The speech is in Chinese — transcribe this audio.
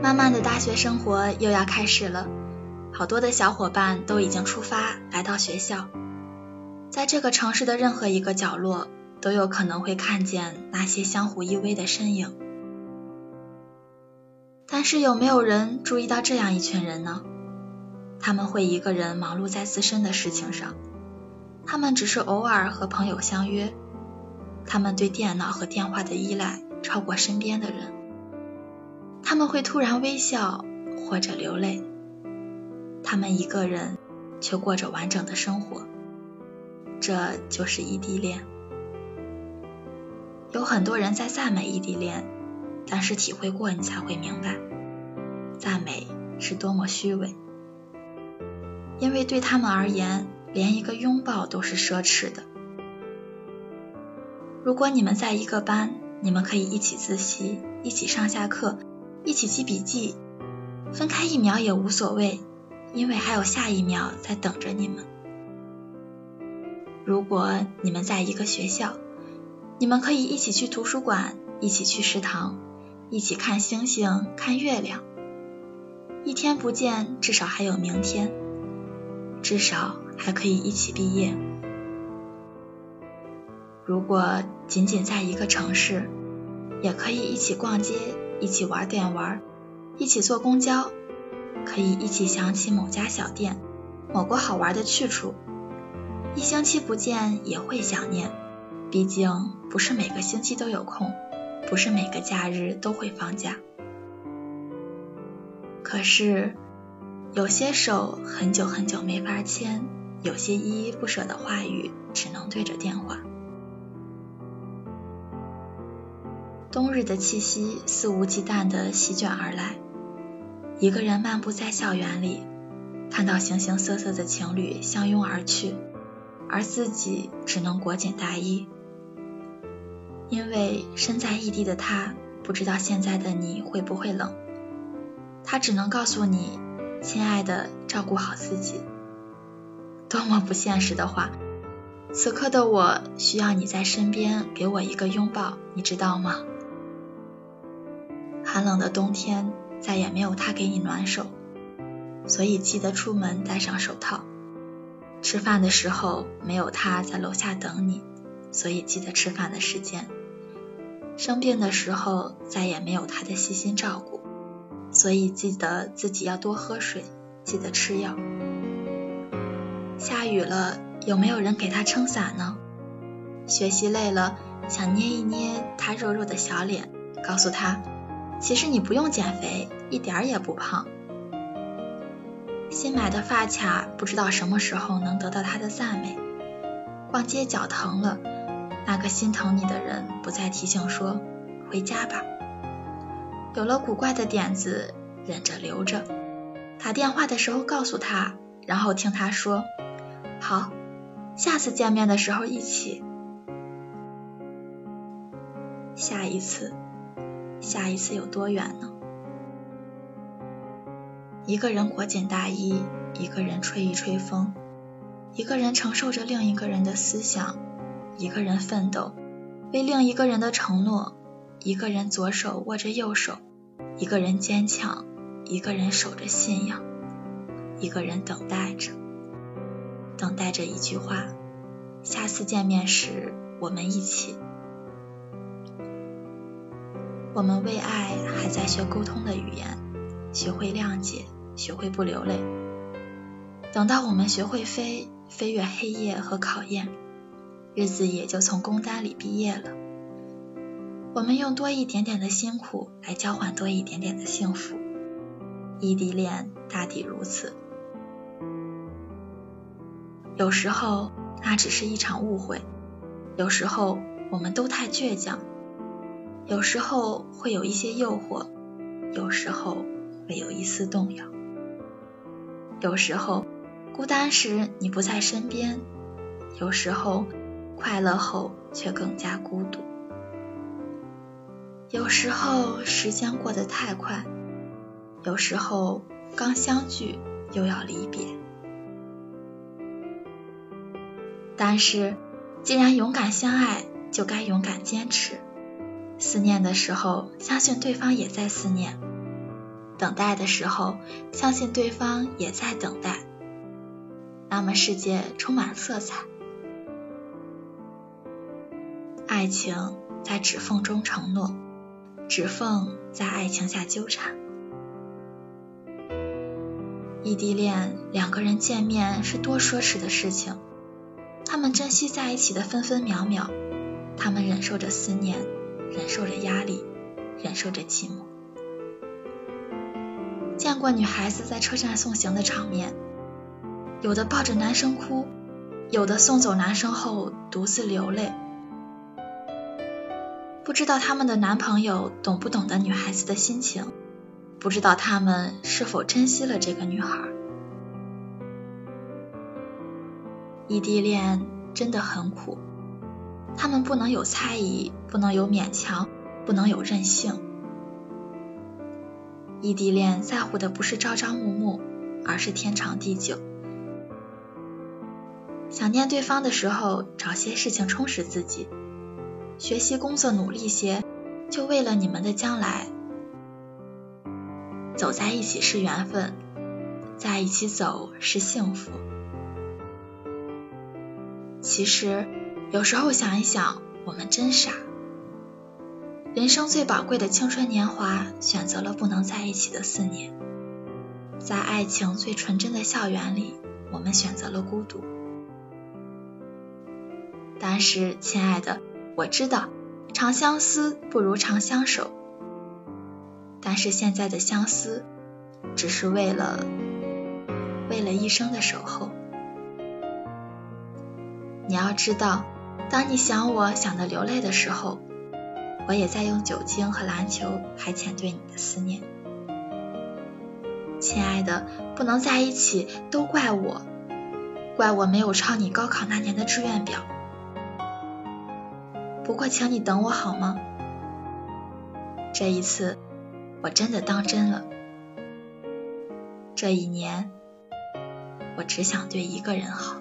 慢慢的大学生活又要开始了，好多的小伙伴都已经出发来到学校，在这个城市的任何一个角落，都有可能会看见那些相互依偎的身影。但是有没有人注意到这样一群人呢？他们会一个人忙碌在自身的事情上，他们只是偶尔和朋友相约，他们对电脑和电话的依赖超过身边的人。他们会突然微笑或者流泪，他们一个人却过着完整的生活，这就是异地恋。有很多人在赞美异地恋，但是体会过你才会明白，赞美是多么虚伪。因为对他们而言，连一个拥抱都是奢侈的。如果你们在一个班，你们可以一起自习，一起上下课。一起记笔记，分开一秒也无所谓，因为还有下一秒在等着你们。如果你们在一个学校，你们可以一起去图书馆，一起去食堂，一起看星星、看月亮。一天不见，至少还有明天，至少还可以一起毕业。如果仅仅在一个城市，也可以一起逛街。一起玩电玩，一起坐公交，可以一起想起某家小店，某个好玩的去处。一星期不见也会想念，毕竟不是每个星期都有空，不是每个假日都会放假。可是有些手很久很久没法牵，有些依依不舍的话语只能对着电话。冬日的气息肆无忌惮地席卷而来，一个人漫步在校园里，看到形形色色的情侣相拥而去，而自己只能裹紧大衣，因为身在异地的他不知道现在的你会不会冷，他只能告诉你，亲爱的，照顾好自己。多么不现实的话！此刻的我需要你在身边，给我一个拥抱，你知道吗？寒冷的冬天再也没有他给你暖手，所以记得出门戴上手套。吃饭的时候没有他在楼下等你，所以记得吃饭的时间。生病的时候再也没有他的细心照顾，所以记得自己要多喝水，记得吃药。下雨了有没有人给他撑伞呢？学习累了想捏一捏他肉肉的小脸，告诉他。其实你不用减肥，一点儿也不胖。新买的发卡不知道什么时候能得到他的赞美。逛街脚疼了，那个心疼你的人不再提醒说回家吧。有了古怪的点子，忍着留着。打电话的时候告诉他，然后听他说好，下次见面的时候一起。下一次。下一次有多远呢？一个人裹紧大衣，一个人吹一吹风，一个人承受着另一个人的思想，一个人奋斗为另一个人的承诺，一个人左手握着右手，一个人坚强，一个人守着信仰，一个人等待着，等待着一句话：下次见面时，我们一起。我们为爱还在学沟通的语言，学会谅解，学会不流泪。等到我们学会飞，飞越黑夜和考验，日子也就从工单里毕业了。我们用多一点点的辛苦来交换多一点点的幸福。异地恋大抵如此。有时候那只是一场误会，有时候我们都太倔强。有时候会有一些诱惑，有时候会有一丝动摇。有时候孤单时你不在身边，有时候快乐后却更加孤独。有时候时间过得太快，有时候刚相聚又要离别。但是既然勇敢相爱，就该勇敢坚持。思念的时候，相信对方也在思念。等待的时候，相信对方也在等待，那么世界充满色彩。爱情在指缝中承诺，指缝在爱情下纠缠。异地恋，两个人见面是多奢侈的事情。他们珍惜在一起的分分秒秒，他们忍受着思念，忍受着压力，忍受着寂寞。见过女孩子在车站送行的场面，有的抱着男生哭，有的送走男生后独自流泪。不知道他们的男朋友懂不懂得女孩子的心情，不知道他们是否珍惜了这个女孩。异地恋真的很苦，他们不能有猜疑，不能有勉强，不能有任性。异地恋在乎的不是朝朝暮暮，而是天长地久。想念对方的时候，找些事情充实自己。学习工作努力些，就为了你们的将来。走在一起是缘分，在一起走是幸福。其实有时候想一想，我们真傻。人生最宝贵的青春年华，选择了不能在一起的四年。在爱情最纯真的校园里，我们选择了孤独。但是，亲爱的。我知道，长相思不如长相守，但是现在的相思，只是为了为了一生的守候。你要知道，当你想我想的流泪的时候，我也在用酒精和篮球排遣对你的思念。亲爱的，不能在一起都怪我，怪我没有抄你高考那年的志愿表。不过，请你等我好吗？这一次，我真的当真了。这一年，我只想对一个人好。